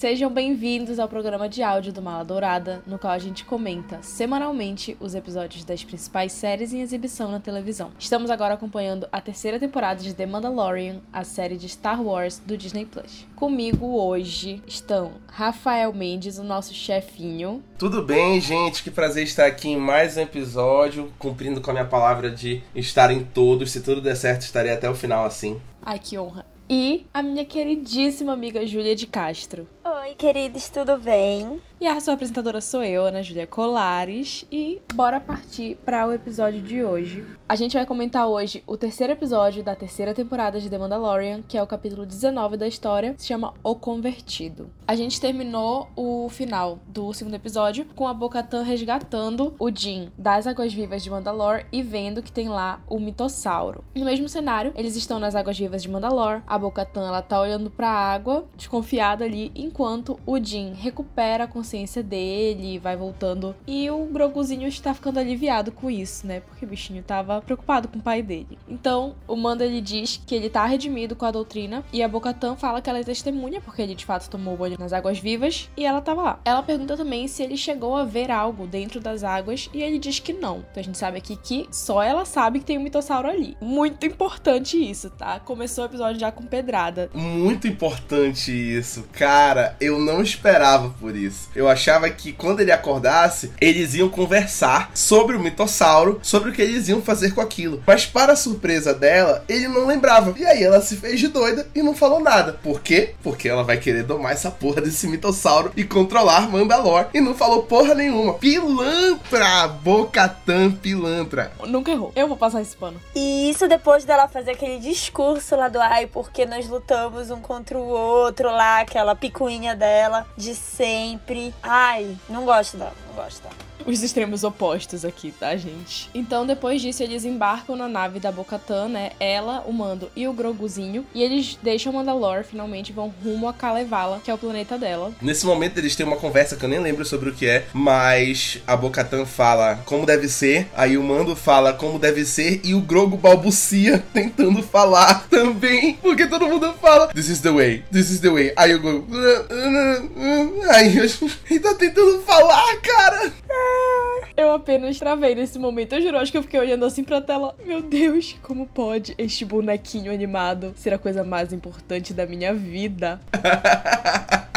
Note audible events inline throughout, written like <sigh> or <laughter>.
Sejam bem-vindos ao programa de áudio do Mala Dourada, no qual a gente comenta semanalmente os episódios das principais séries em exibição na televisão. Estamos agora acompanhando a terceira temporada de The Mandalorian, a série de Star Wars do Disney Plus. Comigo hoje estão Rafael Mendes, o nosso chefinho. Tudo bem, gente? Que prazer estar aqui em mais um episódio, cumprindo com a minha palavra de estar em todos. Se tudo der certo, estarei até o final assim. Ai, que honra. E a minha queridíssima amiga Júlia de Castro. Oi, queridos, tudo bem? E a sua apresentadora sou eu, Ana Júlia Colares, e bora partir para o episódio de hoje. A gente vai comentar hoje o terceiro episódio da terceira temporada de The Mandalorian, que é o capítulo 19 da história, se chama O Convertido. A gente terminou o final do segundo episódio com a Bo-Katan resgatando o Jin das águas vivas de Mandalore e vendo que tem lá o mitossauro. No mesmo cenário, eles estão nas águas vivas de Mandalore, a Bo-Katan ela tá olhando para a água, desconfiada ali, enquanto o Jin recupera a consciência dele, vai voltando. E o Groguzinho está ficando aliviado com isso, né? Porque o bichinho tava preocupado com o pai dele. Então, o Mando ele diz que ele tá redimido com a doutrina e a Bocatan fala que ela é testemunha porque ele de fato tomou banho nas águas vivas e ela tava lá. Ela pergunta também se ele chegou a ver algo dentro das águas e ele diz que não. Então a gente sabe aqui que só ela sabe que tem um mitossauro ali. Muito importante isso, tá? Começou o episódio já com pedrada. Muito importante isso. Cara, eu não esperava por isso. Eu achava que quando ele acordasse, eles iam conversar sobre o mitossauro, sobre o que eles iam fazer com aquilo. Mas para a surpresa dela, ele não lembrava. E aí ela se fez de doida e não falou nada. Por quê? Porque ela vai querer domar essa porra desse mitossauro e controlar Mandalor. E não falou porra nenhuma. Pilantra! Bocatan pilantra. Nunca errou. Eu vou passar esse pano. E isso depois dela fazer aquele discurso lá do ai, porque nós lutamos um contra o outro lá, aquela picuinha dela de sempre. Ai, não gosto dela, dela os extremos opostos aqui, tá, gente? Então, depois disso, eles embarcam na nave da Bocatan, né? Ela, o Mando e o Groguzinho. E eles deixam Mandalore, finalmente vão rumo a Kalevala, que é o planeta dela. Nesse momento, eles têm uma conversa que eu nem lembro sobre o que é, mas a Bocatan fala como deve ser, aí o Mando fala como deve ser, e o Grogu balbucia <laughs> tentando falar também, porque todo mundo fala This is the way, this is the way. Aí o Grogu. Aí <laughs> ele tá tentando falar, cara. Eu apenas travei nesse momento. Eu juro, acho que eu fiquei olhando assim pra tela. Meu Deus, como pode este bonequinho animado ser a coisa mais importante da minha vida? <laughs>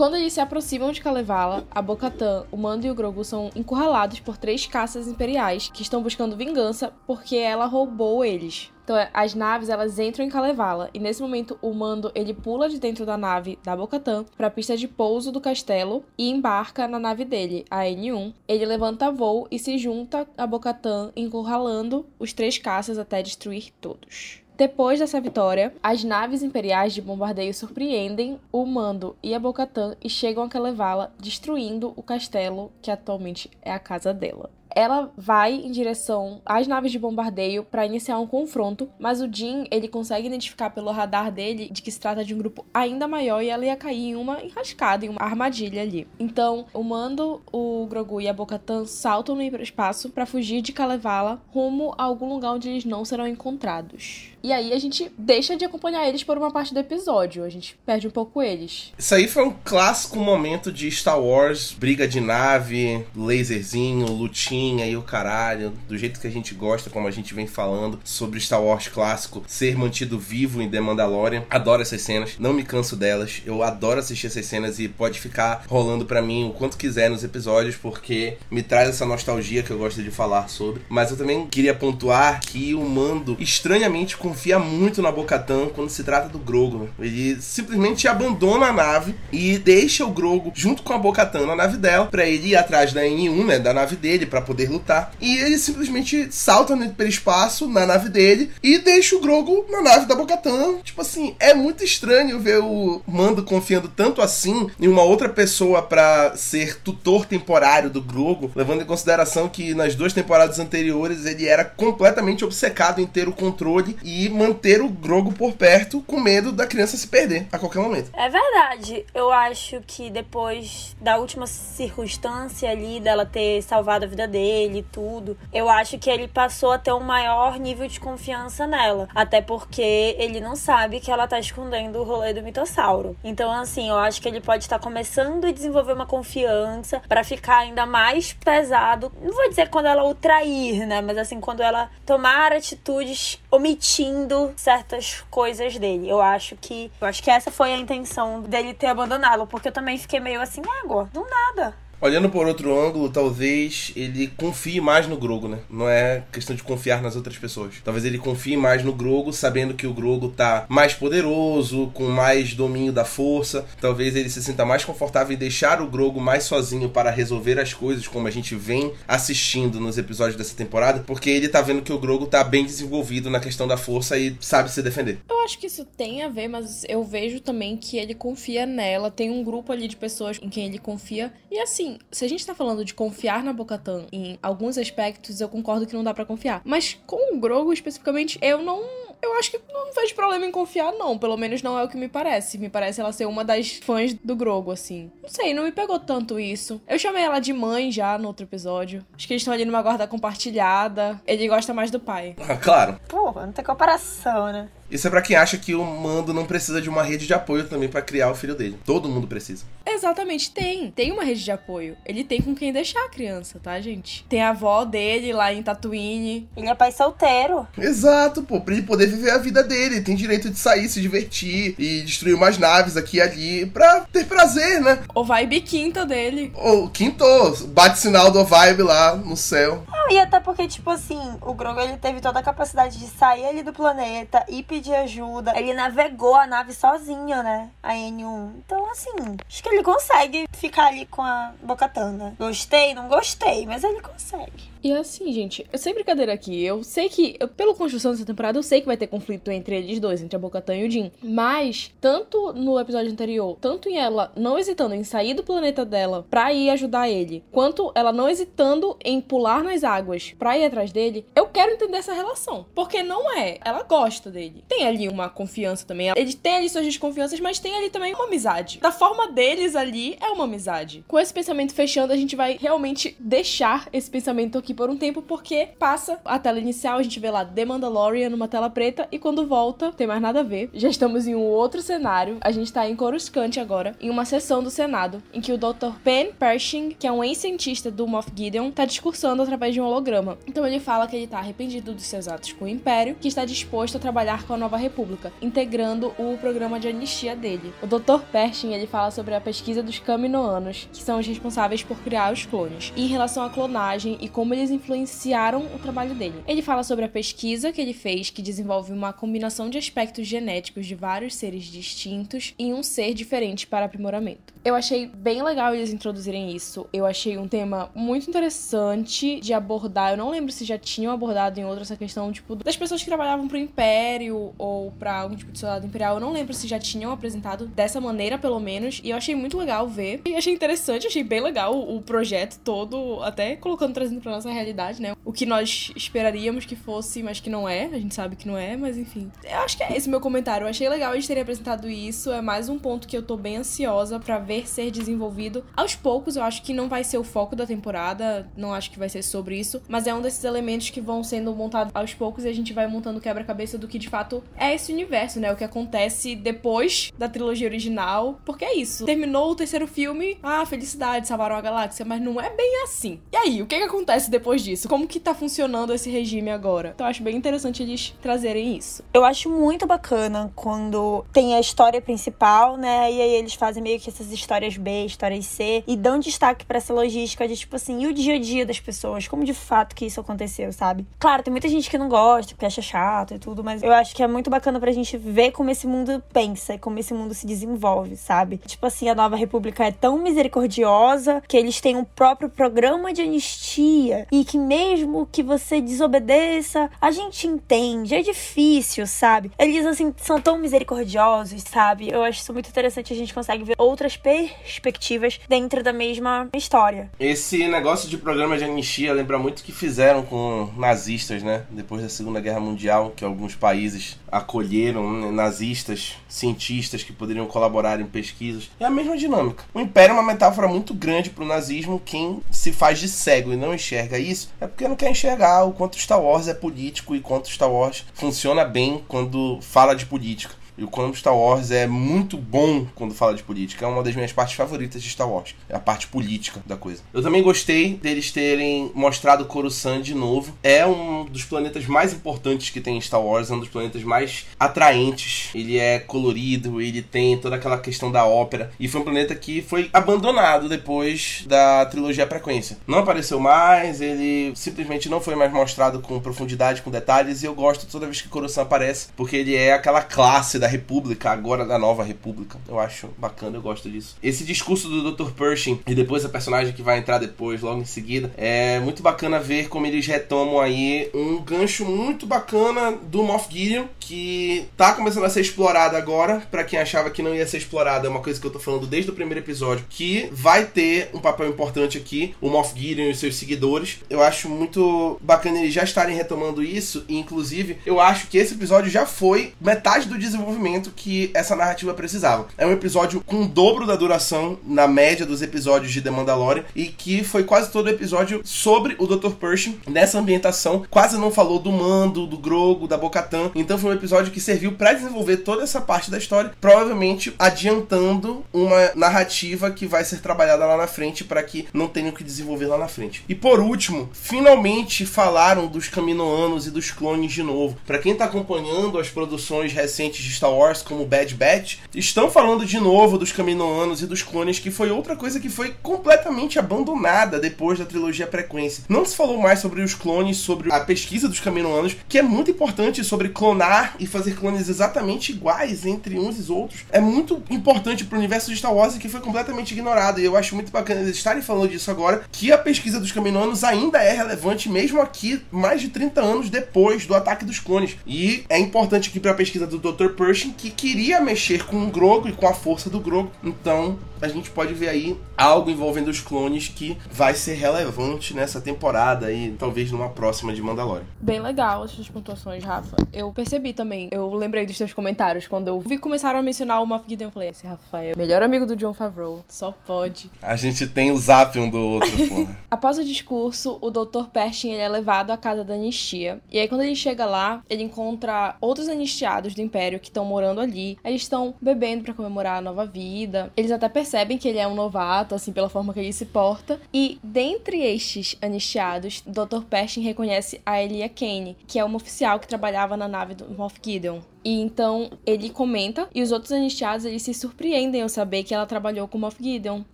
Quando eles se aproximam de Kalevala, a Bocatan, o Mando e o Grogu são encurralados por três caças imperiais que estão buscando vingança porque ela roubou eles. Então, as naves, elas entram em Kalevala. E nesse momento, o Mando, ele pula de dentro da nave da Bocatan para a pista de pouso do castelo e embarca na nave dele, a N1. Ele levanta voo e se junta a Bocatan, encurralando os três caças até destruir todos. Depois dessa vitória, as naves imperiais de bombardeio surpreendem o Mando e a Bocatan e chegam a Kalevala, destruindo o castelo que atualmente é a casa dela ela vai em direção às naves de bombardeio para iniciar um confronto, mas o Jin, ele consegue identificar pelo radar dele de que se trata de um grupo ainda maior e ela ia cair em uma enrascada, em uma armadilha ali. Então, o Mando, o Grogu e a Bo-Katan saltam no hiperespaço para fugir de Kalevala rumo a algum lugar onde eles não serão encontrados. E aí a gente deixa de acompanhar eles por uma parte do episódio, a gente perde um pouco eles. Isso aí foi um clássico momento de Star Wars, briga de nave, laserzinho, lutinha e o caralho, do jeito que a gente gosta, como a gente vem falando sobre Star Wars clássico, ser mantido vivo em The Mandalorian. Adoro essas cenas, não me canso delas. Eu adoro assistir essas cenas e pode ficar rolando para mim o quanto quiser nos episódios, porque me traz essa nostalgia que eu gosto de falar sobre. Mas eu também queria pontuar que o Mando, estranhamente, com confia muito na Bocatan quando se trata do Grogu. Né? Ele simplesmente abandona a nave e deixa o Grogu junto com a Bocatan na nave dela para ele ir atrás da N1, né, da nave dele para poder lutar. E ele simplesmente salta pelo espaço na nave dele e deixa o Grogu na nave da Bocatan. Tipo assim, é muito estranho ver o Mando confiando tanto assim em uma outra pessoa para ser tutor temporário do Grogu, levando em consideração que nas duas temporadas anteriores ele era completamente obcecado em ter o controle e e manter o Grogo por perto com medo da criança se perder a qualquer momento. É verdade. Eu acho que depois da última circunstância ali dela ter salvado a vida dele dele, tudo, eu acho que ele passou a ter um maior nível de confiança nela. Até porque ele não sabe que ela tá escondendo o rolê do mitossauro. Então, assim, eu acho que ele pode estar começando a desenvolver uma confiança para ficar ainda mais pesado. Não vou dizer quando ela o trair, né? Mas assim, quando ela tomar atitudes omitindo certas coisas dele. Eu acho que. Eu acho que essa foi a intenção dele ter abandonado, porque eu também fiquei meio assim, água, do nada. Olhando por outro ângulo, talvez ele confie mais no Grogo, né? Não é questão de confiar nas outras pessoas. Talvez ele confie mais no Grogo, sabendo que o Grogo tá mais poderoso, com mais domínio da força. Talvez ele se sinta mais confortável em deixar o Grogo mais sozinho para resolver as coisas, como a gente vem assistindo nos episódios dessa temporada, porque ele tá vendo que o Grogo tá bem desenvolvido na questão da força e sabe se defender. Eu acho que isso tem a ver, mas eu vejo também que ele confia nela, tem um grupo ali de pessoas em quem ele confia. E assim, se a gente tá falando de confiar na Bocatan em alguns aspectos, eu concordo que não dá para confiar. Mas com o Grogo especificamente, eu não eu acho que não faz problema em confiar, não. Pelo menos não é o que me parece. Me parece ela ser uma das fãs do Grogo, assim. Não sei, não me pegou tanto isso. Eu chamei ela de mãe já no outro episódio. Acho que eles estão ali numa guarda compartilhada. Ele gosta mais do pai. Ah, claro. Porra, não tem comparação, né? Isso é para quem acha que o Mando não precisa de uma rede de apoio também para criar o filho dele. Todo mundo precisa. Exatamente, tem. Tem uma rede de apoio. Ele tem com quem deixar a criança, tá, gente? Tem a avó dele lá em Tatooine. Ele é pai solteiro. Exato, pô. Pra ele poder viver a vida dele. Ele tem direito de sair, se divertir e destruir umas naves aqui e ali pra ter prazer, né? O vibe quinta dele. O quinto, bate sinal do vibe lá no céu. Não, e até porque, tipo assim, o Grogu ele teve toda a capacidade de sair ali do planeta e pedir ajuda. Ele navegou a nave sozinho, né? A N1. Então, assim, acho que ele consegue ficar ali com a Bocatana. Gostei, não gostei, mas ele consegue. E assim, gente, eu sem brincadeira aqui, eu sei que, eu, pela construção dessa temporada, eu sei que vai ter conflito entre eles dois, entre a Bocatan e o Jin. Mas, tanto no episódio anterior, tanto em ela não hesitando em sair do planeta dela pra ir ajudar ele, quanto ela não hesitando em pular nas águas pra ir atrás dele, eu quero entender essa relação. Porque não é, ela gosta dele. Tem ali uma confiança também. Ele tem ali suas desconfianças, mas tem ali também uma amizade. Da forma deles ali, é uma amizade. Com esse pensamento fechando, a gente vai realmente deixar esse pensamento aqui por um tempo, porque passa a tela inicial, a gente vê lá The Mandalorian numa tela preta, e quando volta, tem mais nada a ver. Já estamos em um outro cenário. A gente tá em Coruscant agora, em uma sessão do Senado, em que o Dr. Pen Pershing, que é um ex-cientista do Moff Gideon, tá discursando através de um holograma. Então ele fala que ele tá arrependido dos seus atos com o Império, que está disposto a trabalhar com a Nova República, integrando o programa de anistia dele. O Dr. Pershing, ele fala sobre a pesquisa dos Caminoanos, que são os responsáveis por criar os clones, e em relação à clonagem e como eles influenciaram o trabalho dele. Ele fala sobre a pesquisa que ele fez, que desenvolve uma combinação de aspectos genéticos de vários seres distintos em um ser diferente para aprimoramento. Eu achei bem legal eles introduzirem isso. Eu achei um tema muito interessante de abordar. Eu não lembro se já tinham abordado em outra essa questão, tipo, das pessoas que trabalhavam pro Império ou para algum tipo de soldado imperial. Eu não lembro se já tinham apresentado dessa maneira, pelo menos. E eu achei muito legal ver. E achei interessante, achei bem legal o projeto todo, até colocando, trazendo pra nossa realidade, né? O que nós esperaríamos que fosse, mas que não é. A gente sabe que não é, mas enfim. Eu acho que é esse meu comentário. Eu achei legal eles terem apresentado isso. É mais um ponto que eu tô bem ansiosa para ver ser desenvolvido aos poucos. Eu acho que não vai ser o foco da temporada, não acho que vai ser sobre isso, mas é um desses elementos que vão sendo montados aos poucos e a gente vai montando quebra-cabeça do que de fato é esse universo, né? O que acontece depois da trilogia original, porque é isso. Terminou o terceiro filme, ah, felicidade, salvaram a galáxia, mas não é bem assim. E aí, o que que acontece depois disso? Como que tá funcionando esse regime agora? Então eu acho bem interessante eles trazerem isso. Eu acho muito bacana quando tem a história principal, né? E aí eles fazem meio que essas histórias B, histórias C e dão destaque para essa logística de tipo assim, e o dia a dia das pessoas, como de fato que isso aconteceu, sabe? Claro, tem muita gente que não gosta, que acha chato e tudo, mas eu acho que é muito bacana pra gente ver como esse mundo pensa como esse mundo se desenvolve, sabe? Tipo assim, a Nova República é tão misericordiosa que eles têm um próprio programa de anistia e que mesmo que você desobedeça, a gente entende, é difícil, sabe? Eles assim são tão misericordiosos, sabe? Eu acho isso muito interessante, a gente consegue ver outras perspectivas dentro da mesma história. Esse negócio de programa de anistia lembra muito o que fizeram com nazistas, né? Depois da Segunda Guerra Mundial, que alguns países acolheram né, nazistas, cientistas que poderiam colaborar em pesquisas. É a mesma dinâmica. O Império é uma metáfora muito grande para o nazismo. Quem se faz de cego e não enxerga isso é porque não quer enxergar o quanto Star Wars é político e quanto Star Wars funciona bem quando fala de política. E o quanto Star Wars é muito bom quando fala de política. É uma das minhas partes favoritas de Star Wars. É a parte política da coisa. Eu também gostei deles terem mostrado Coruscant de novo. É um dos planetas mais importantes que tem em Star Wars. É um dos planetas mais atraentes. Ele é colorido, ele tem toda aquela questão da ópera. E foi um planeta que foi abandonado depois da trilogia Frequência. Não apareceu mais, ele simplesmente não foi mais mostrado com profundidade, com detalhes. E eu gosto toda vez que Coruscant aparece, porque ele é aquela classe da República, agora da Nova República. Eu acho bacana, eu gosto disso. Esse discurso do Dr. Pershing e depois a personagem que vai entrar depois, logo em seguida, é muito bacana ver como eles retomam aí um gancho muito bacana do Moff Gideon, que tá começando a ser explorado agora. para quem achava que não ia ser explorado, é uma coisa que eu tô falando desde o primeiro episódio, que vai ter um papel importante aqui, o Moff Gideon e seus seguidores. Eu acho muito bacana eles já estarem retomando isso, e inclusive eu acho que esse episódio já foi metade do desenvolvimento que essa narrativa precisava. É um episódio com o dobro da duração na média dos episódios de The Mandalorian e que foi quase todo o episódio sobre o Dr. Pershing nessa ambientação. Quase não falou do Mando, do Grogo, da Bocatan. Então foi um episódio que serviu para desenvolver toda essa parte da história, provavelmente adiantando uma narrativa que vai ser trabalhada lá na frente para que não tenham que desenvolver lá na frente. E por último, finalmente falaram dos Caminoanos e dos clones de novo. Para quem tá acompanhando as produções recentes de Star Wars como Bad Batch, estão falando de novo dos Caminoanos e dos clones, que foi outra coisa que foi completamente abandonada depois da trilogia Frequência. Não se falou mais sobre os clones, sobre a pesquisa dos Caminoanos, que é muito importante sobre clonar e fazer clones exatamente iguais entre uns e os outros. É muito importante pro universo de Star Wars que foi completamente ignorado. E eu acho muito bacana eles estarem falando disso agora, que a pesquisa dos Caminoanos ainda é relevante, mesmo aqui, mais de 30 anos depois do ataque dos clones. E é importante aqui para a pesquisa do Dr. Pershing que queria mexer com o Grogo e com a força do Grogo. Então, a gente pode ver aí algo envolvendo os clones que vai ser relevante nessa temporada e talvez numa próxima de Mandalorian. Bem legal essas pontuações, Rafa. Eu percebi também, eu lembrei dos teus comentários quando eu vi que começaram a mencionar o Moff Gideon, eu falei, esse Rafael, melhor amigo do John Favreau, só pode. A gente tem o zap um do outro, porra. <laughs> Após o discurso, o Dr. Pershing ele é levado à casa da anistia. E aí quando ele chega lá, ele encontra outros anistiados do Império que estão morando ali. Eles estão bebendo para comemorar a nova vida. Eles até percebem que ele é um novato, assim, pela forma que ele se porta. E dentre estes anistiados, Dr. Pershing reconhece a Elia Kane, que é uma oficial que trabalhava na nave do Moff Gideon. E então ele comenta e os outros anistiados eles se surpreendem ao saber que ela trabalhou com Moff Gideon.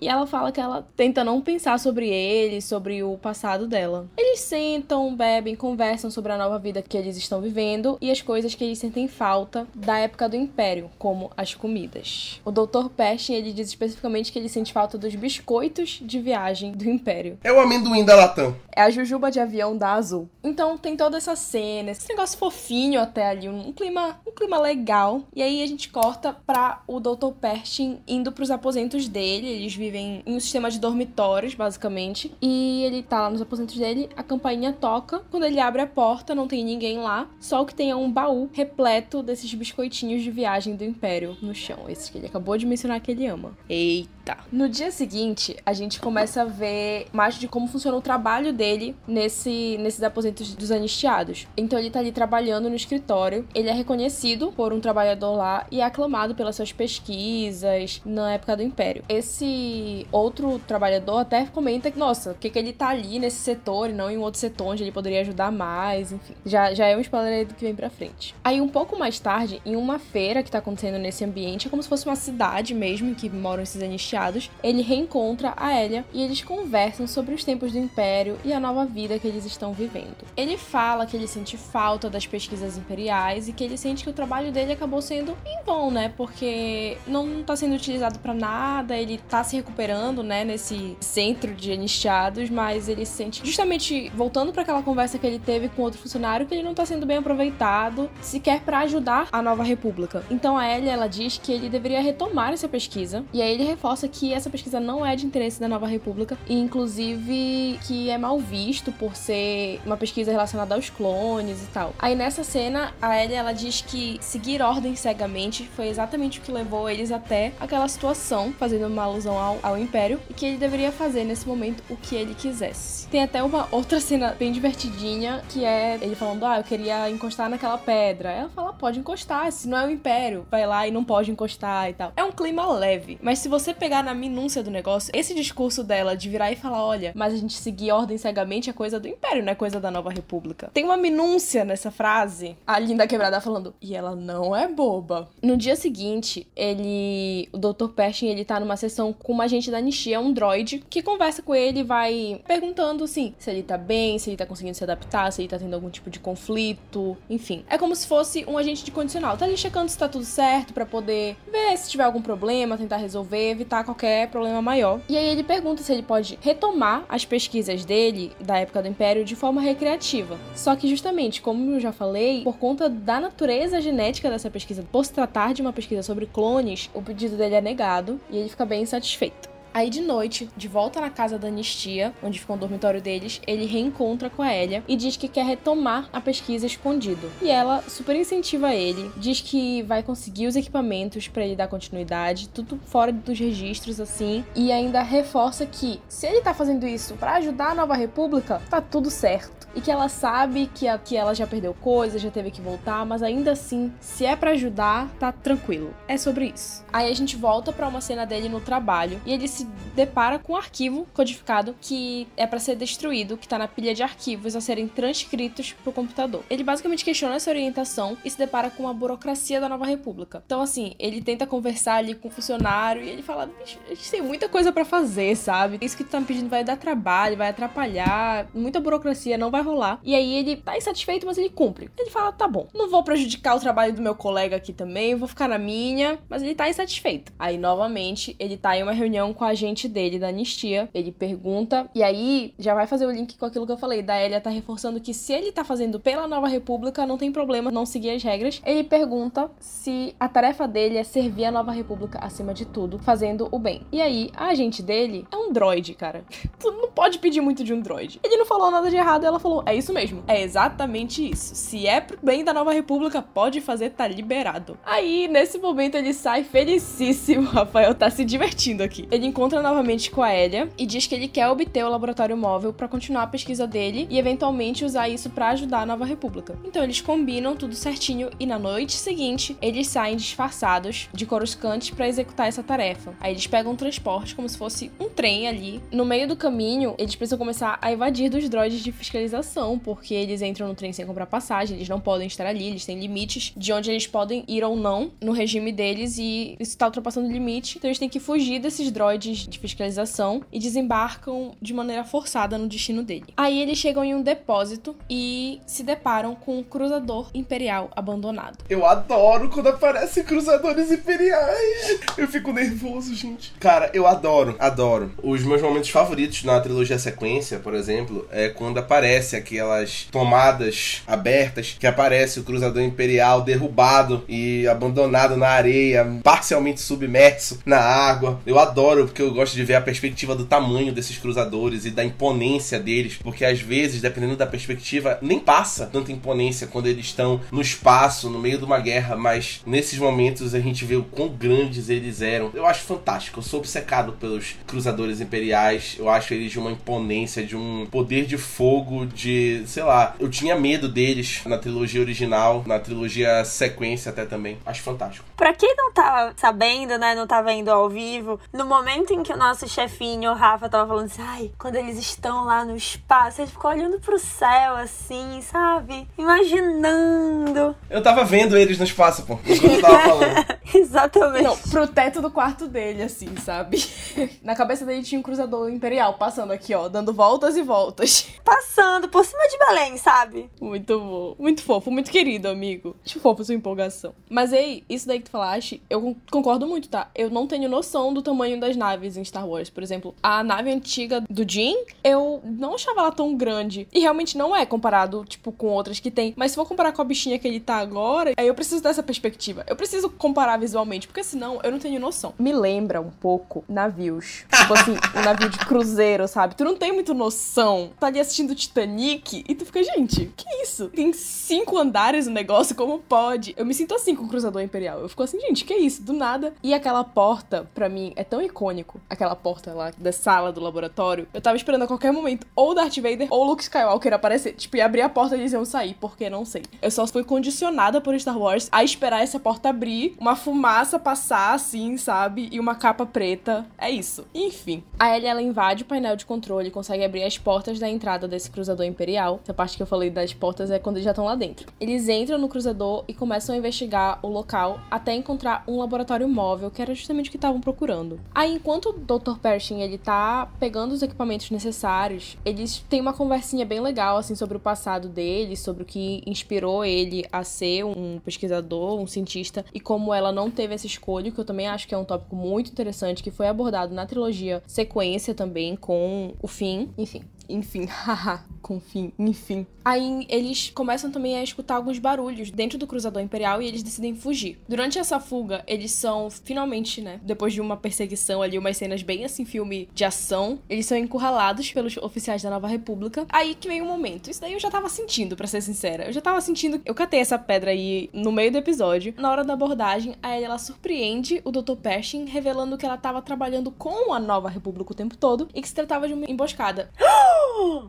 E ela fala que ela tenta não pensar sobre ele, sobre o passado dela. Eles sentam, bebem, conversam sobre a nova vida que eles estão vivendo e as coisas que eles sentem falta da época do Império, como as comidas. O Dr. Pestin ele diz especificamente que ele sente falta dos biscoitos de viagem do Império. É o amendoim da Latam. É a jujuba de avião da Azul. Então tem toda essa cena, esse negócio fofinho até ali, um clima um clima legal. E aí a gente corta pra o Dr. Pershing indo pros aposentos dele. Eles vivem em um sistema de dormitórios, basicamente. E ele tá lá nos aposentos dele, a campainha toca. Quando ele abre a porta, não tem ninguém lá. Só que tem um baú repleto desses biscoitinhos de viagem do Império no chão. Esses que ele acabou de mencionar que ele ama. Eita. No dia seguinte, a gente começa a ver mais de como funciona o trabalho dele nesse, nesses aposentos dos anistiados. Então ele tá ali trabalhando no escritório. Ele é reconhecido reconhecido por um trabalhador lá e é aclamado pelas suas pesquisas na época do Império. Esse outro trabalhador até comenta que, nossa, por que, que ele tá ali nesse setor e não em um outro setor onde ele poderia ajudar mais, enfim. Já, já é um spoiler aí do que vem pra frente. Aí, um pouco mais tarde, em uma feira que tá acontecendo nesse ambiente, é como se fosse uma cidade mesmo em que moram esses anistiados, ele reencontra a Elia e eles conversam sobre os tempos do Império e a nova vida que eles estão vivendo. Ele fala que ele sente falta das pesquisas imperiais e que ele sente que o trabalho dele acabou sendo em vão, né? Porque não tá sendo utilizado para nada, ele tá se recuperando, né, nesse centro de anistiados, mas ele se sente justamente voltando para aquela conversa que ele teve com outro funcionário que ele não tá sendo bem aproveitado, sequer para ajudar a nova república. Então a Ellie, ela diz que ele deveria retomar essa pesquisa, e aí ele reforça que essa pesquisa não é de interesse da nova república, e inclusive que é mal visto por ser uma pesquisa relacionada aos clones e tal. Aí nessa cena, a A Ellie, ela diz que seguir ordens cegamente foi exatamente o que levou eles até aquela situação, fazendo uma alusão ao, ao Império, e que ele deveria fazer nesse momento o que ele quisesse. Tem até uma outra cena bem divertidinha, que é ele falando, ah, eu queria encostar naquela pedra. Ela fala, pode encostar, se não é o Império, vai lá e não pode encostar e tal. É um clima leve, mas se você pegar na minúcia do negócio, esse discurso dela de virar e falar, olha, mas a gente seguir ordem cegamente é coisa do Império, não é coisa da Nova República. Tem uma minúcia nessa frase, a Linda Quebrada falando, e ela não é boba. No dia seguinte, ele, o Dr. Pershing, ele tá numa sessão com uma agente da Anistia, um droid, que conversa com ele e vai perguntando, assim, se ele tá bem, se ele tá conseguindo se adaptar, se ele tá tendo algum tipo de conflito, enfim. É como se fosse um agente de condicional. Tá ali checando se tá tudo certo para poder ver se tiver algum problema, tentar resolver, evitar qualquer problema maior. E aí ele pergunta se ele pode retomar as pesquisas dele da época do Império de forma recreativa. Só que justamente, como eu já falei, por conta da natureza genética dessa pesquisa, por se tratar de uma pesquisa sobre clones, o pedido dele é negado e ele fica bem insatisfeito. Aí de noite, de volta na casa da Anistia, onde fica o dormitório deles, ele reencontra com a Elia e diz que quer retomar a pesquisa escondido. E ela super incentiva ele, diz que vai conseguir os equipamentos para ele dar continuidade, tudo fora dos registros assim, e ainda reforça que se ele tá fazendo isso para ajudar a Nova República, tá tudo certo. E que ela sabe que, a, que ela já perdeu coisas, já teve que voltar, mas ainda assim, se é para ajudar, tá tranquilo. É sobre isso. Aí a gente volta para uma cena dele no trabalho e ele se depara com um arquivo codificado que é para ser destruído, que tá na pilha de arquivos a serem transcritos pro computador. Ele basicamente questiona essa orientação e se depara com a burocracia da Nova República. Então, assim, ele tenta conversar ali com o funcionário e ele fala: Bicho, a gente tem muita coisa para fazer, sabe? Isso que tu tá me pedindo vai dar trabalho, vai atrapalhar, muita burocracia, não vai rolar. E aí ele tá insatisfeito, mas ele cumpre. Ele fala: tá bom, não vou prejudicar o trabalho do meu colega aqui também, vou ficar na minha, mas ele tá insatisfeito. Aí, novamente, ele tá em uma reunião com a agente dele da anistia. Ele pergunta, e aí já vai fazer o link com aquilo que eu falei. Da Elia tá reforçando que se ele tá fazendo pela Nova República, não tem problema não seguir as regras. Ele pergunta se a tarefa dele é servir a Nova República acima de tudo, fazendo o bem. E aí, a agente dele é um droid, cara. <laughs> tu não pode pedir muito de um droid. Ele não falou nada de errado, ela falou: é isso mesmo. É exatamente isso. Se é pro bem da Nova República, pode fazer, tá liberado. Aí, nesse momento, ele sai felicíssimo. <laughs> Rafael tá se divertindo aqui. Ele encontra novamente com a Elia e diz que ele quer obter o laboratório móvel para continuar a pesquisa dele e eventualmente usar isso para ajudar a Nova República. Então eles combinam tudo certinho e na noite seguinte eles saem disfarçados de Coruscant para executar essa tarefa. Aí eles pegam um transporte como se fosse um trem ali. No meio do caminho, eles precisam começar a evadir dos droids de fiscalização, porque eles entram no trem sem comprar passagem, eles não podem estar ali, eles têm limites de onde eles podem ir ou não no regime deles e isso está ultrapassando o limite, então eles têm que fugir desses droids de fiscalização e desembarcam de maneira forçada no destino dele. Aí eles chegam em um depósito e se deparam com um cruzador imperial abandonado. Eu adoro quando aparecem cruzadores imperiais. Eu fico nervoso, gente. Cara, eu adoro, adoro. Os meus momentos favoritos na trilogia sequência, por exemplo, é quando aparece aquelas tomadas abertas que aparece o cruzador imperial derrubado e abandonado na areia, parcialmente submerso na água. Eu adoro porque eu gosto de ver a perspectiva do tamanho desses cruzadores e da imponência deles, porque às vezes, dependendo da perspectiva, nem passa tanta imponência quando eles estão no espaço, no meio de uma guerra, mas nesses momentos a gente vê o quão grandes eles eram. Eu acho fantástico, eu sou obcecado pelos cruzadores imperiais, eu acho eles de uma imponência, de um poder de fogo, de, sei lá, eu tinha medo deles na trilogia original, na trilogia sequência até também. Acho fantástico. Pra quem não tá sabendo, né, não tá vendo ao vivo, no momento em que o nosso chefinho, o Rafa, tava falando assim, ai, quando eles estão lá no espaço, ele ficou olhando pro céu, assim, sabe? Imaginando. Eu tava vendo eles no espaço, pô, enquanto eu tava falando. <laughs> Exatamente. Não, pro teto do quarto dele, assim, sabe? <laughs> Na cabeça dele tinha um cruzador imperial passando aqui, ó, dando voltas e voltas. <laughs> Passando por cima de Belém, sabe? Muito bom. Muito fofo, muito querido, amigo. Acho fofo sua empolgação. Mas aí, isso daí que tu falaste, eu concordo muito, tá? Eu não tenho noção do tamanho das naves em Star Wars. Por exemplo, a nave antiga do Jin, eu não achava ela tão grande. E realmente não é comparado, tipo, com outras que tem. Mas se for comparar com a bichinha que ele tá agora, aí eu preciso dessa perspectiva. Eu preciso comparar visualmente, porque senão eu não tenho noção. Me lembra um pouco navios. tipo assim, um navio de cruzeiro, sabe? Tu não tem muita noção. Tá ali assistindo Titanic e tu fica, gente, que isso? Tem cinco andares o negócio, como pode? Eu me sinto assim com o Cruzador Imperial. Eu fico assim, gente, que isso? Do nada. E aquela porta, para mim, é tão icônico. Aquela porta lá da sala do laboratório. Eu tava esperando a qualquer momento ou Darth Vader ou Luke Skywalker aparecer. Tipo, e abrir a porta e eles iam sair, porque não sei. Eu só fui condicionada por Star Wars a esperar essa porta abrir, uma fumaça passar assim, sabe? E uma capa preta. É isso. Enfim. A Ellie, ela invade o painel de controle e consegue abrir as portas da entrada desse cruzador imperial. Essa parte que eu falei das portas é quando eles já estão lá dentro. Eles entram no cruzador e começam a investigar o local até encontrar um laboratório móvel, que era justamente o que estavam procurando. Aí, enquanto o Dr. Pershing ele tá pegando os equipamentos necessários, eles têm uma conversinha bem legal assim sobre o passado dele, sobre o que inspirou ele a ser um pesquisador, um cientista e como ela não teve essa escolha, que eu também acho que é um tópico muito interessante que foi abordado na trilogia Sequência também com o fim, enfim enfim, <laughs> haha, com fim, enfim. Aí eles começam também a escutar alguns barulhos dentro do cruzador imperial e eles decidem fugir. Durante essa fuga, eles são finalmente, né, depois de uma perseguição ali, umas cenas bem assim, filme de ação, eles são encurralados pelos oficiais da Nova República. Aí que vem o um momento. Isso daí eu já tava sentindo, para ser sincera. Eu já tava sentindo. Eu catei essa pedra aí no meio do episódio. Na hora da abordagem, a ela surpreende o Dr. Pershing, revelando que ela tava trabalhando com a Nova República o tempo todo e que se tratava de uma emboscada. <gasps>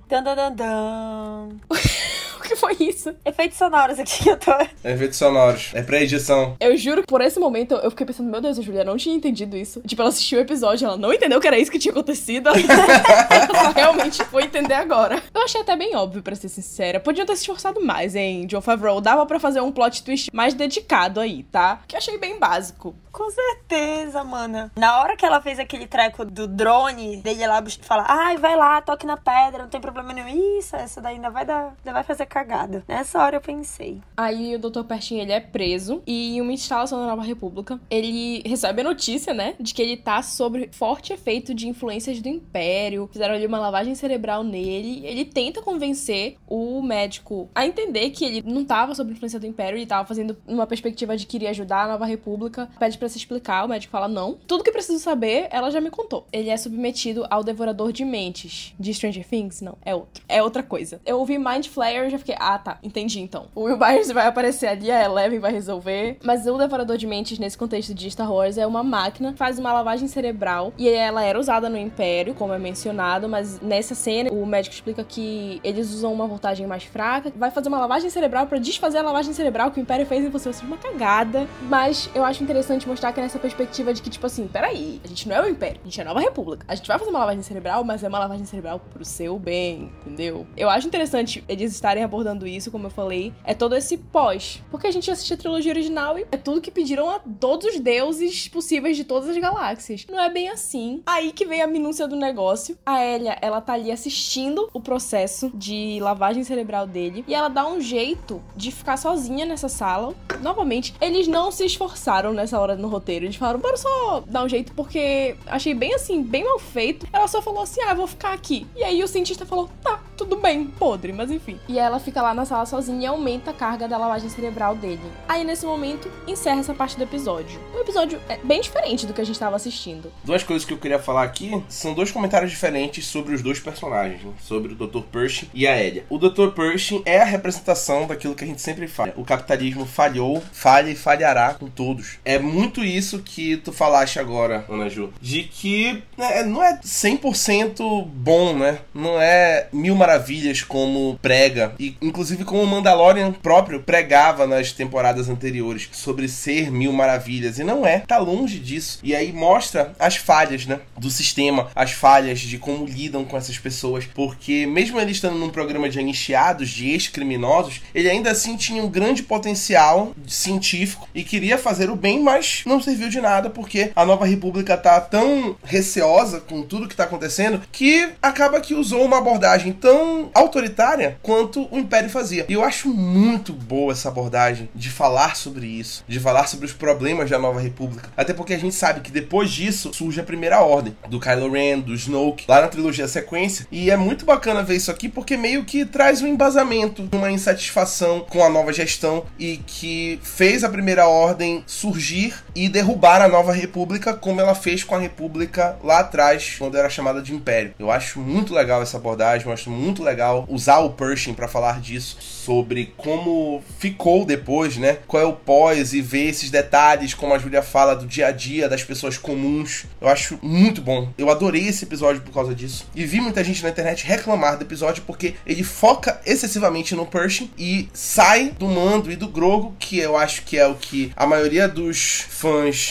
Dan, dan, dan, dan. o que foi isso? Efeitos sonoros aqui que eu tô. Efeitos sonoros. É pra edição. Eu juro que por esse momento eu fiquei pensando, meu Deus, a Julia não tinha entendido isso. Tipo, ela assistiu o episódio, ela não entendeu que era isso que tinha acontecido. <laughs> ela realmente foi entender agora. Eu achei até bem óbvio, pra ser sincera. Podiam ter se esforçado mais, hein, John Favreau. Dava pra fazer um plot twist mais dedicado aí, tá? Que eu achei bem básico. Com certeza, mana. Na hora que ela fez aquele treco do drone, dele lá falar, ai, vai lá, toque na pedra, não tem problema nenhum. Isso, essa daí ainda vai dar, ainda vai fazer cagada. Nessa hora eu pensei. Aí o Dr. Pertin, ele é preso e em uma instalação da Nova República, ele recebe a notícia, né, de que ele tá sob forte efeito de influências do Império. Fizeram ali uma lavagem cerebral nele. Ele tenta convencer o médico a entender que ele não tava sob influência do Império, ele tava fazendo uma perspectiva de que iria ajudar a Nova República. Pede pra se explicar, o médico fala não. Tudo que preciso saber, ela já me contou. Ele é submetido ao Devorador de Mentes. De Stranger Things? Não, é outro. É outra coisa. Eu ouvi Mind Flayer e já fiquei, ah tá, entendi então. O Will Byers vai aparecer ali, a Eleven vai resolver. Mas o Devorador de Mentes, nesse contexto de Star Wars, é uma máquina, faz uma lavagem cerebral e ela era usada no Império, como é mencionado, mas nessa cena o médico explica que eles usam uma voltagem mais fraca, vai fazer uma lavagem cerebral para desfazer a lavagem cerebral que o Império fez em você. Ou seja, uma cagada. Mas eu acho interessante mostrar que nessa perspectiva de que, tipo assim, peraí, a gente não é o Império, a gente é a Nova República. A gente vai fazer uma lavagem cerebral, mas é uma lavagem cerebral pro seu bem, entendeu? Eu acho interessante eles estarem abordando isso, como eu falei, é todo esse pós. Porque a gente assiste a trilogia original e é tudo que pediram a todos os deuses possíveis de todas as galáxias. Não é bem assim. Aí que vem a minúcia do negócio. A Elia, ela tá ali assistindo o processo de lavagem cerebral dele e ela dá um jeito de ficar sozinha nessa sala. Novamente, eles não se esforçaram nessa hora no roteiro. Eles falaram, bora só dar um jeito, porque achei bem assim, bem mal feito. Ela só falou assim: ah, vou ficar aqui. E aí o cientista falou: tá, tudo bem, podre, mas enfim. E ela fica lá na sala sozinha e aumenta a carga da lavagem cerebral dele. Aí nesse momento, encerra essa parte do episódio. O episódio é bem diferente do que a gente estava assistindo. Duas coisas que eu queria falar aqui são dois comentários diferentes sobre os dois personagens, né? sobre o Dr. Pershing e a Elia. O Dr. Pershing é a representação daquilo que a gente sempre fala. O capitalismo falhou, falha e falhará com todos. É muito isso que tu falaste agora, Ana Ju, de que né, não é 100% bom, né? Não é mil maravilhas como prega e inclusive como o Mandalorian próprio pregava nas temporadas anteriores sobre ser mil maravilhas e não é, tá longe disso. E aí mostra as falhas, né, do sistema, as falhas de como lidam com essas pessoas, porque mesmo ele estando num programa de iniciados, de ex-criminosos, ele ainda assim tinha um grande potencial científico e queria fazer o bem, mas não serviu de nada porque a Nova República tá tão receosa com tudo que tá acontecendo que acaba que usou uma abordagem tão autoritária quanto o Império fazia. E eu acho muito boa essa abordagem de falar sobre isso, de falar sobre os problemas da Nova República. Até porque a gente sabe que depois disso surge a Primeira Ordem, do Kylo Ren, do Snoke, lá na trilogia sequência. E é muito bacana ver isso aqui porque meio que traz um embasamento, uma insatisfação com a nova gestão e que fez a Primeira Ordem surgir e derrubar a Nova República como ela fez com a República lá atrás, quando era chamada de Império. Eu acho muito legal essa abordagem, eu acho muito legal usar o Pershing para falar disso, sobre como ficou depois, né? Qual é o pós e ver esses detalhes, como a Julia fala, do dia a dia das pessoas comuns. Eu acho muito bom. Eu adorei esse episódio por causa disso. E vi muita gente na internet reclamar do episódio porque ele foca excessivamente no Pershing e sai do mando e do Grogo, que eu acho que é o que a maioria dos fãs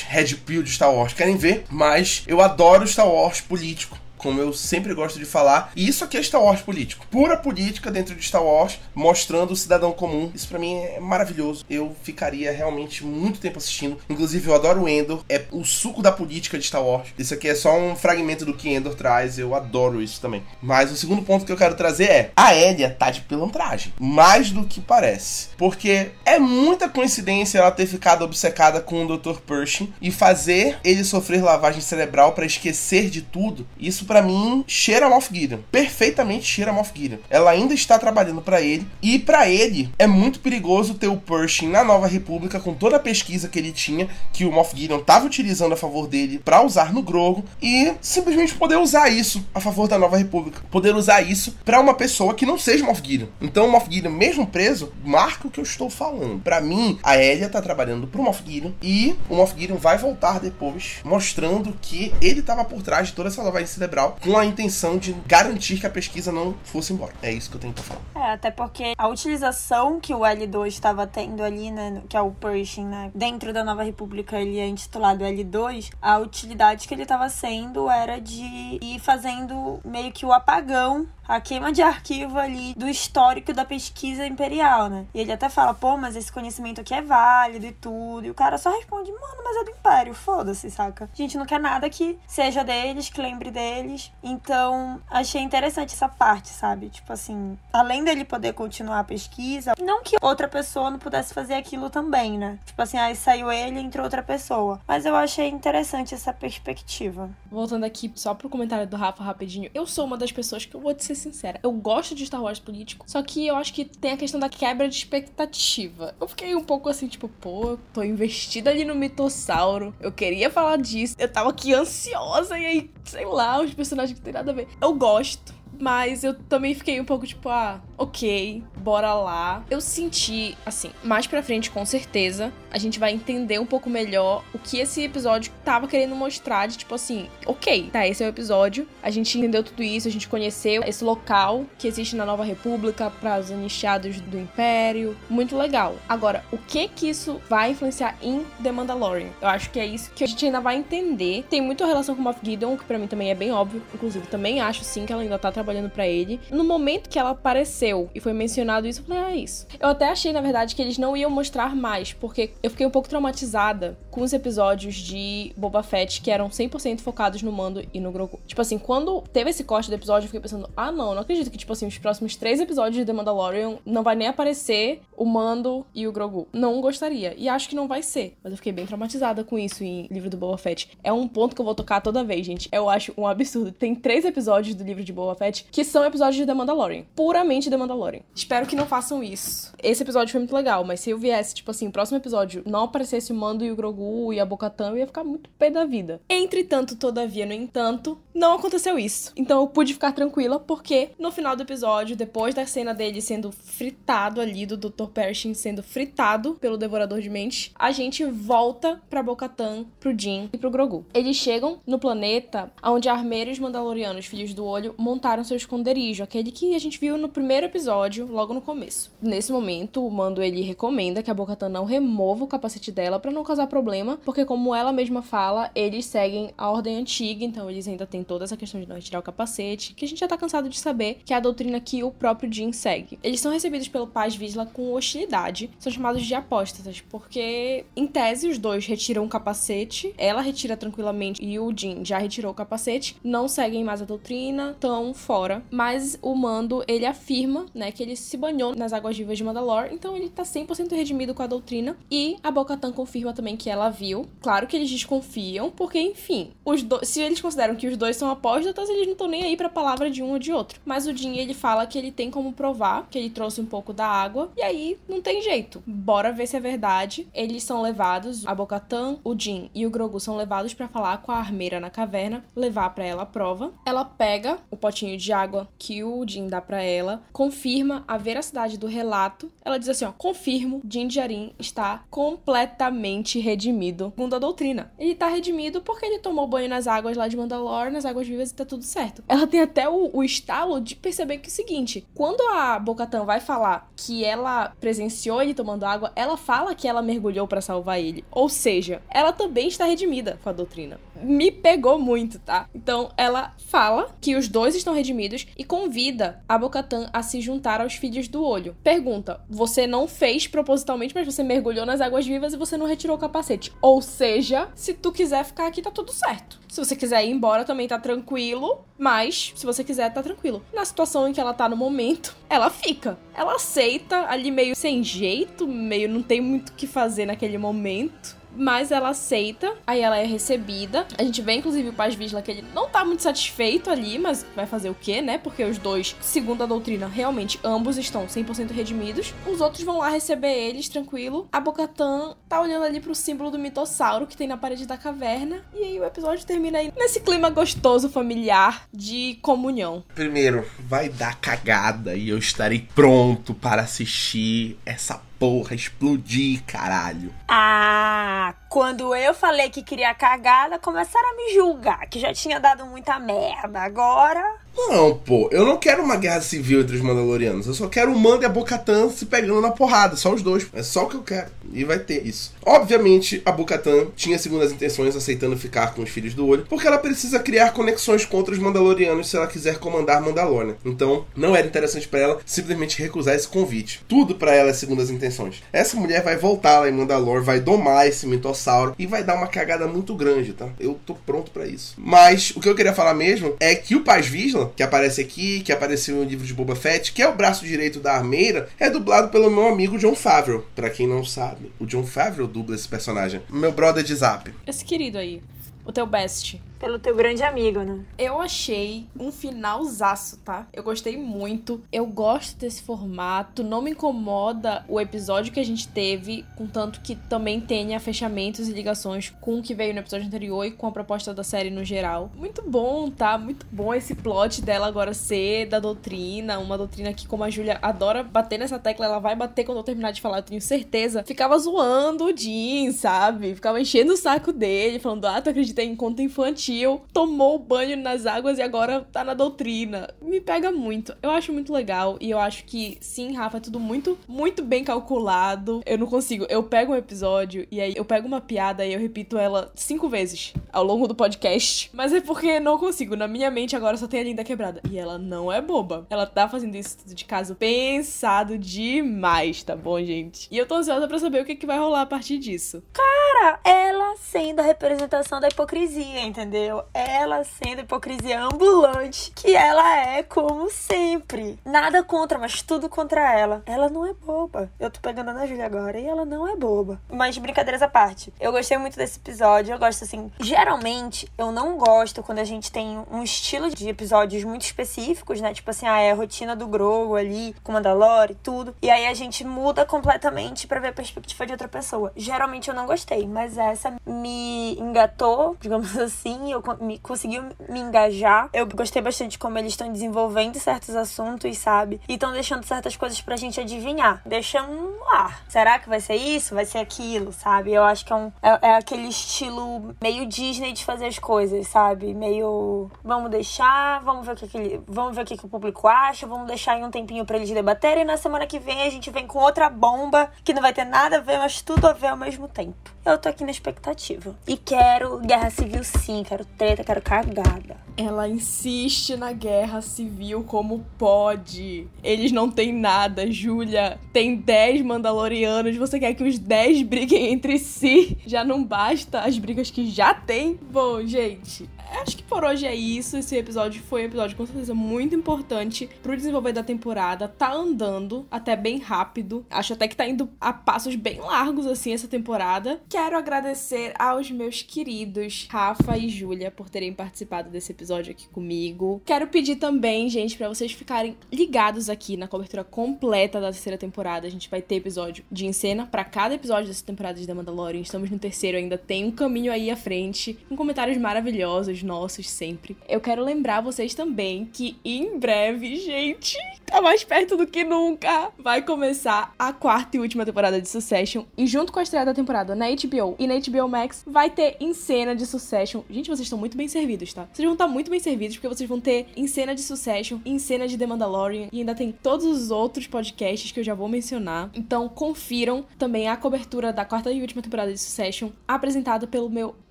Red Pill de Star Wars querem ver, mas eu adoro Star Wars político como eu sempre gosto de falar. E isso aqui é Star Wars político. Pura política dentro de Star Wars, mostrando o cidadão comum. Isso para mim é maravilhoso. Eu ficaria realmente muito tempo assistindo. Inclusive, eu adoro o Endor. É o suco da política de Star Wars. Isso aqui é só um fragmento do que Endor traz. Eu adoro isso também. Mas o segundo ponto que eu quero trazer é: a Elia tá de pilantragem. Mais do que parece. Porque é muita coincidência ela ter ficado obcecada com o Dr. Pershing e fazer ele sofrer lavagem cerebral para esquecer de tudo. Isso para mim cheira Moff Gideon. Perfeitamente cheira Moff Gideon. Ela ainda está trabalhando para ele e para ele é muito perigoso ter o Pershing na Nova República com toda a pesquisa que ele tinha que o Moff Gideon estava utilizando a favor dele para usar no Grogu e simplesmente poder usar isso a favor da Nova República, poder usar isso para uma pessoa que não seja Moff Gideon. Então Moff Gideon mesmo preso marca o que eu estou falando. Para mim, a Elia tá trabalhando pro Moff Gideon e o Moff Gideon vai voltar depois mostrando que ele estava por trás de toda essa lavagem cerebral cerebral com a intenção de garantir que a pesquisa não fosse embora. É isso que eu tenho pra falar. É, até porque a utilização que o L2 estava tendo ali, né, que é o Pershing, né, dentro da Nova República, ele é intitulado L2, a utilidade que ele estava sendo era de ir fazendo meio que o apagão a queima de arquivo ali do histórico da pesquisa imperial, né? E ele até fala, pô, mas esse conhecimento aqui é válido e tudo. E o cara só responde, mano, mas é do Império, foda-se, saca? A gente não quer nada que seja deles, que lembre deles. Então, achei interessante essa parte, sabe? Tipo assim, além dele poder continuar a pesquisa, não que outra pessoa não pudesse fazer aquilo também, né? Tipo assim, aí saiu ele entrou outra pessoa. Mas eu achei interessante essa perspectiva. Voltando aqui só pro comentário do Rafa rapidinho, eu sou uma das pessoas que eu vou ser sincera, eu gosto de Star Wars político, só que eu acho que tem a questão da quebra de expectativa. Eu fiquei um pouco assim, tipo, pô, tô investida ali no mitossauro, eu queria falar disso, eu tava aqui ansiosa e aí, sei lá, os personagens que tem nada a ver. Eu gosto, mas eu também fiquei um pouco tipo, ah, ok, bora lá. Eu senti, assim, mais pra frente, com certeza, a gente vai entender um pouco melhor o que esse episódio tava querendo mostrar. De tipo assim, ok, tá, esse é o episódio. A gente entendeu tudo isso, a gente conheceu esse local que existe na Nova República para os iniciados do Império. Muito legal. Agora, o que que isso vai influenciar em The Mandalorian? Eu acho que é isso que a gente ainda vai entender. Tem muita relação com Moff Gideon, que para mim também é bem óbvio. Inclusive, também acho sim que ela ainda tá trabalhando para ele. No momento que ela apareceu e foi mencionado isso, eu falei, ah, é isso. Eu até achei, na verdade, que eles não iam mostrar mais, porque eu fiquei um pouco traumatizada com os episódios de Boba Fett que eram 100% focados no Mando e no Grogu. Tipo assim, quando teve esse corte do episódio, eu fiquei pensando, ah, não, não acredito que, tipo assim, os próximos três episódios de The Mandalorian não vai nem aparecer o Mando e o Grogu. Não gostaria. E acho que não vai ser. Mas eu fiquei bem traumatizada com isso em livro do Boba Fett. É um ponto que eu vou tocar toda vez, gente. Eu acho um absurdo. Tem três episódios do livro de Boba Fett que são episódios de The Mandalorian. Puramente The Mandalorian. Espero que não façam isso. Esse episódio foi muito legal, mas se eu viesse, tipo assim, próximo episódio não aparecesse o Mando e o Grogu e a Bocatan, eu ia ficar muito pé da vida. Entretanto, todavia, no entanto, não aconteceu isso. Então eu pude ficar tranquila, porque no final do episódio, depois da cena dele sendo fritado ali, do Dr. Pershing sendo fritado pelo Devorador de Mentes, a gente volta pra Bocatan, pro Jin e pro Grogu. Eles chegam no planeta onde armeiros mandalorianos, filhos do olho, montaram seu esconderijo, aquele que a gente viu no primeiro episódio, logo no começo. Nesse momento, o Mando ele recomenda que a Bocatan não remova o capacete dela para não causar problema, porque como ela mesma fala, eles seguem a ordem antiga, então eles ainda têm toda essa questão de não retirar o capacete, que a gente já tá cansado de saber que é a doutrina que o próprio Jin segue. Eles são recebidos pelo Paz Vizsla com hostilidade, são chamados de apóstatas, porque em tese os dois retiram o capacete, ela retira tranquilamente e o Jin já retirou o capacete, não seguem mais a doutrina, estão fora, mas o Mando, ele afirma, né, que ele se banhou nas águas vivas de Mandalore, então ele tá 100% redimido com a doutrina, e a Bo-Katan confirma também que ela viu. Claro que eles desconfiam, porque, enfim, os dois, se eles consideram que os dois são apóstatas, eles não estão nem aí pra palavra de um ou de outro. Mas o Jin, ele fala que ele tem como provar que ele trouxe um pouco da água, e aí não tem jeito. Bora ver se é verdade. Eles são levados, a Bo-Katan, o Jin e o Grogu são levados para falar com a armeira na caverna, levar para ela a prova. Ela pega o potinho de água que o Jin dá para ela, confirma a veracidade do relato. Ela diz assim, ó, confirmo, Jin Djarin está completamente redimido, segundo a doutrina. Ele tá redimido porque ele tomou banho nas águas lá de Mandalore, nas águas vivas e tá tudo certo. Ela tem até o, o estalo de perceber que é o seguinte, quando a Bocatan vai falar que ela presenciou ele tomando água, ela fala que ela mergulhou para salvar ele. Ou seja, ela também está redimida com a doutrina. Me pegou muito, tá? Então ela fala que os dois estão redimidos e convida a Bocatan a se juntar aos filhos do olho. Pergunta: você não fez propositalmente, mas você mergulhou nas águas vivas e você não retirou o capacete. Ou seja, se tu quiser ficar aqui, tá tudo certo. Se você quiser ir embora, também tá tranquilo. Mas, se você quiser, tá tranquilo. Na situação em que ela tá no momento, ela fica. Ela aceita ali meio sem jeito, meio não tem muito o que fazer naquele momento mas ela aceita, aí ela é recebida. A gente vê, inclusive, o Paz Visla que ele não tá muito satisfeito ali, mas vai fazer o quê, né? Porque os dois, segundo a doutrina, realmente ambos estão 100% redimidos. Os outros vão lá receber eles, tranquilo. A Bocatan tá olhando ali pro símbolo do mitossauro que tem na parede da caverna. E aí o episódio termina aí nesse clima gostoso, familiar, de comunhão. Primeiro, vai dar cagada e eu estarei pronto para assistir essa porra explodir, caralho. Ah, quando eu falei que queria cagada, começaram a me julgar, que já tinha dado muita merda. Agora. Não, pô, eu não quero uma guerra civil entre os Mandalorianos. Eu só quero o Mando e a Bocatan se pegando na porrada, só os dois. É só o que eu quero. E vai ter isso. Obviamente, a Bocatan tinha segundas intenções aceitando ficar com os filhos do olho, porque ela precisa criar conexões contra os Mandalorianos se ela quiser comandar Mandalor, né? Então, não era interessante para ela simplesmente recusar esse convite. Tudo para ela é segundas intenções. Essa mulher vai voltar lá em Mandalor, vai domar esse mitossauro e vai dar uma cagada muito grande, tá? Eu tô pronto para isso. Mas o que eu queria falar mesmo é que o Paz Visla que aparece aqui, que apareceu no livro de Boba Fett, que é o braço direito da armeira, é dublado pelo meu amigo John Favreau. Para quem não sabe, o John Favreau dubla esse personagem. Meu brother de zap. Esse querido aí, o teu best. Pelo teu grande amigo, né? Eu achei um finalzaço, tá? Eu gostei muito. Eu gosto desse formato. Não me incomoda o episódio que a gente teve, contanto que também tenha fechamentos e ligações com o que veio no episódio anterior e com a proposta da série no geral. Muito bom, tá? Muito bom esse plot dela agora ser da doutrina. Uma doutrina que, como a Julia adora bater nessa tecla, ela vai bater quando eu terminar de falar, eu tenho certeza. Ficava zoando o Jim, sabe? Ficava enchendo o saco dele, falando: ah, tu acredita em conto infantil infantil, tomou banho nas águas e agora tá na doutrina. Me pega muito. Eu acho muito legal e eu acho que sim, Rafa, é tudo muito, muito bem calculado. Eu não consigo. Eu pego um episódio e aí eu pego uma piada e eu repito ela cinco vezes ao longo do podcast. Mas é porque não consigo. Na minha mente agora só tem a linda quebrada. E ela não é boba. Ela tá fazendo isso de caso pensado demais, tá bom, gente? E eu tô ansiosa pra saber o que, que vai rolar a partir disso. Cara, ela sendo a representação da hipocrisia, entendeu? Entendeu? Ela sendo hipocrisia ambulante, que ela é como sempre. Nada contra, mas tudo contra ela. Ela não é boba. Eu tô pegando a Júlia agora e ela não é boba. Mas brincadeiras à parte. Eu gostei muito desse episódio. Eu gosto assim. Geralmente, eu não gosto quando a gente tem um estilo de episódios muito específicos, né? Tipo assim, ah, é a rotina do Grogu ali, com Mandalore e tudo. E aí a gente muda completamente para ver a perspectiva de outra pessoa. Geralmente eu não gostei, mas essa me engatou, <laughs> digamos assim, eu me, consegui me engajar. Eu gostei bastante como eles estão desenvolvendo certos assuntos, sabe? E estão deixando certas coisas pra gente adivinhar. Deixando no ar. Será que vai ser isso? Vai ser aquilo, sabe? Eu acho que é, um, é, é aquele estilo meio Disney de fazer as coisas, sabe? Meio. Vamos deixar, vamos ver o que, que vamos ver o que, que o público acha, vamos deixar aí um tempinho para eles debaterem. E na semana que vem a gente vem com outra bomba que não vai ter nada a ver, mas tudo a ver ao mesmo tempo. Eu tô aqui na expectativa. E quero guerra civil sim, quero treta, quero cagada. Ela insiste na guerra civil como pode. Eles não têm nada, Júlia. Tem 10 Mandalorianos. Você quer que os 10 briguem entre si? Já não basta as brigas que já tem? Bom, gente, acho que por hoje é isso. Esse episódio foi um episódio com certeza muito importante pro desenvolver da temporada. Tá andando até bem rápido. Acho até que tá indo a passos bem largos assim essa temporada. Quero agradecer aos meus queridos Rafa e Júlia por terem participado desse episódio aqui comigo. Quero pedir também, gente, para vocês ficarem ligados aqui na cobertura completa da terceira temporada. A gente vai ter episódio de encena para cada episódio dessa temporada de The Mandalorian. Estamos no terceiro, ainda tem um caminho aí à frente, com comentários maravilhosos nossos sempre. Eu quero lembrar vocês também que em breve, gente, tá mais perto do que nunca, vai começar a quarta e última temporada de Succession e junto com a estreia da temporada na HBO e na HBO Max vai ter em cena de Succession. Gente, vocês estão muito bem servidos, tá? Vocês vão estar muito bem servidos porque vocês vão ter em cena de Succession, em cena de The Mandalorian e ainda tem todos os outros podcasts que eu já vou mencionar. Então confiram também a cobertura da quarta e última temporada de Succession apresentada pelo meu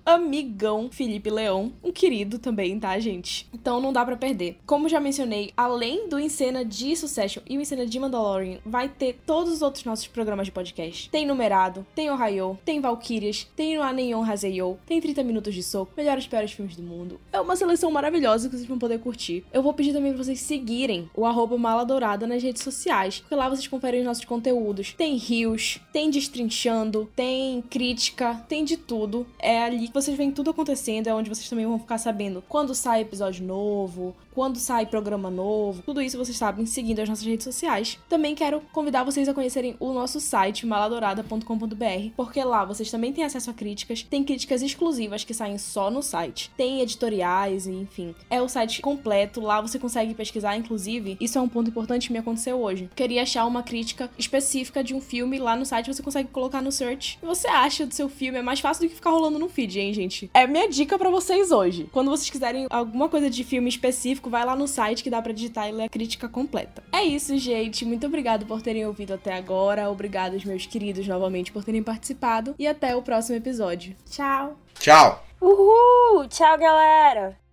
amigão Felipe Leão, um querido também, tá, gente? Então não dá para perder. Como já mencionei, além do Encena de Succession e o Encena de Mandalorian, vai ter todos os outros nossos programas de podcast. Tem Numerado, tem Ohio, tem Valkyrias, tem o Aneon Haseyo, tem 30 Minutos de Soco, melhores e piores filmes do mundo. É uma seleção maravilhosa que vocês vão poder curtir. Eu vou pedir também pra vocês seguirem o arroba nas redes sociais, porque lá vocês conferem os nossos conteúdos. Tem rios, tem destrinchando, tem crítica, tem de tudo. É ali vocês veem tudo acontecendo, é onde vocês também vão ficar sabendo quando sai episódio novo, quando sai programa novo, tudo isso vocês sabem seguindo as nossas redes sociais. Também quero convidar vocês a conhecerem o nosso site maladourada.com.br, porque lá vocês também têm acesso a críticas, tem críticas exclusivas que saem só no site, tem editoriais, enfim. É o site completo, lá você consegue pesquisar, inclusive, isso é um ponto importante que me aconteceu hoje. Queria achar uma crítica específica de um filme lá no site, você consegue colocar no search. Você acha do seu filme, é mais fácil do que ficar rolando no feed, hein, gente? É minha dica para vocês hoje. Quando vocês quiserem alguma coisa de filme específico, vai lá no site que dá para digitar e ler a crítica completa. É isso, gente. Muito obrigado por terem ouvido até agora. Obrigado, meus queridos, novamente por terem participado. E até o próximo episódio. Tchau! Tchau! Uhul! Tchau, galera!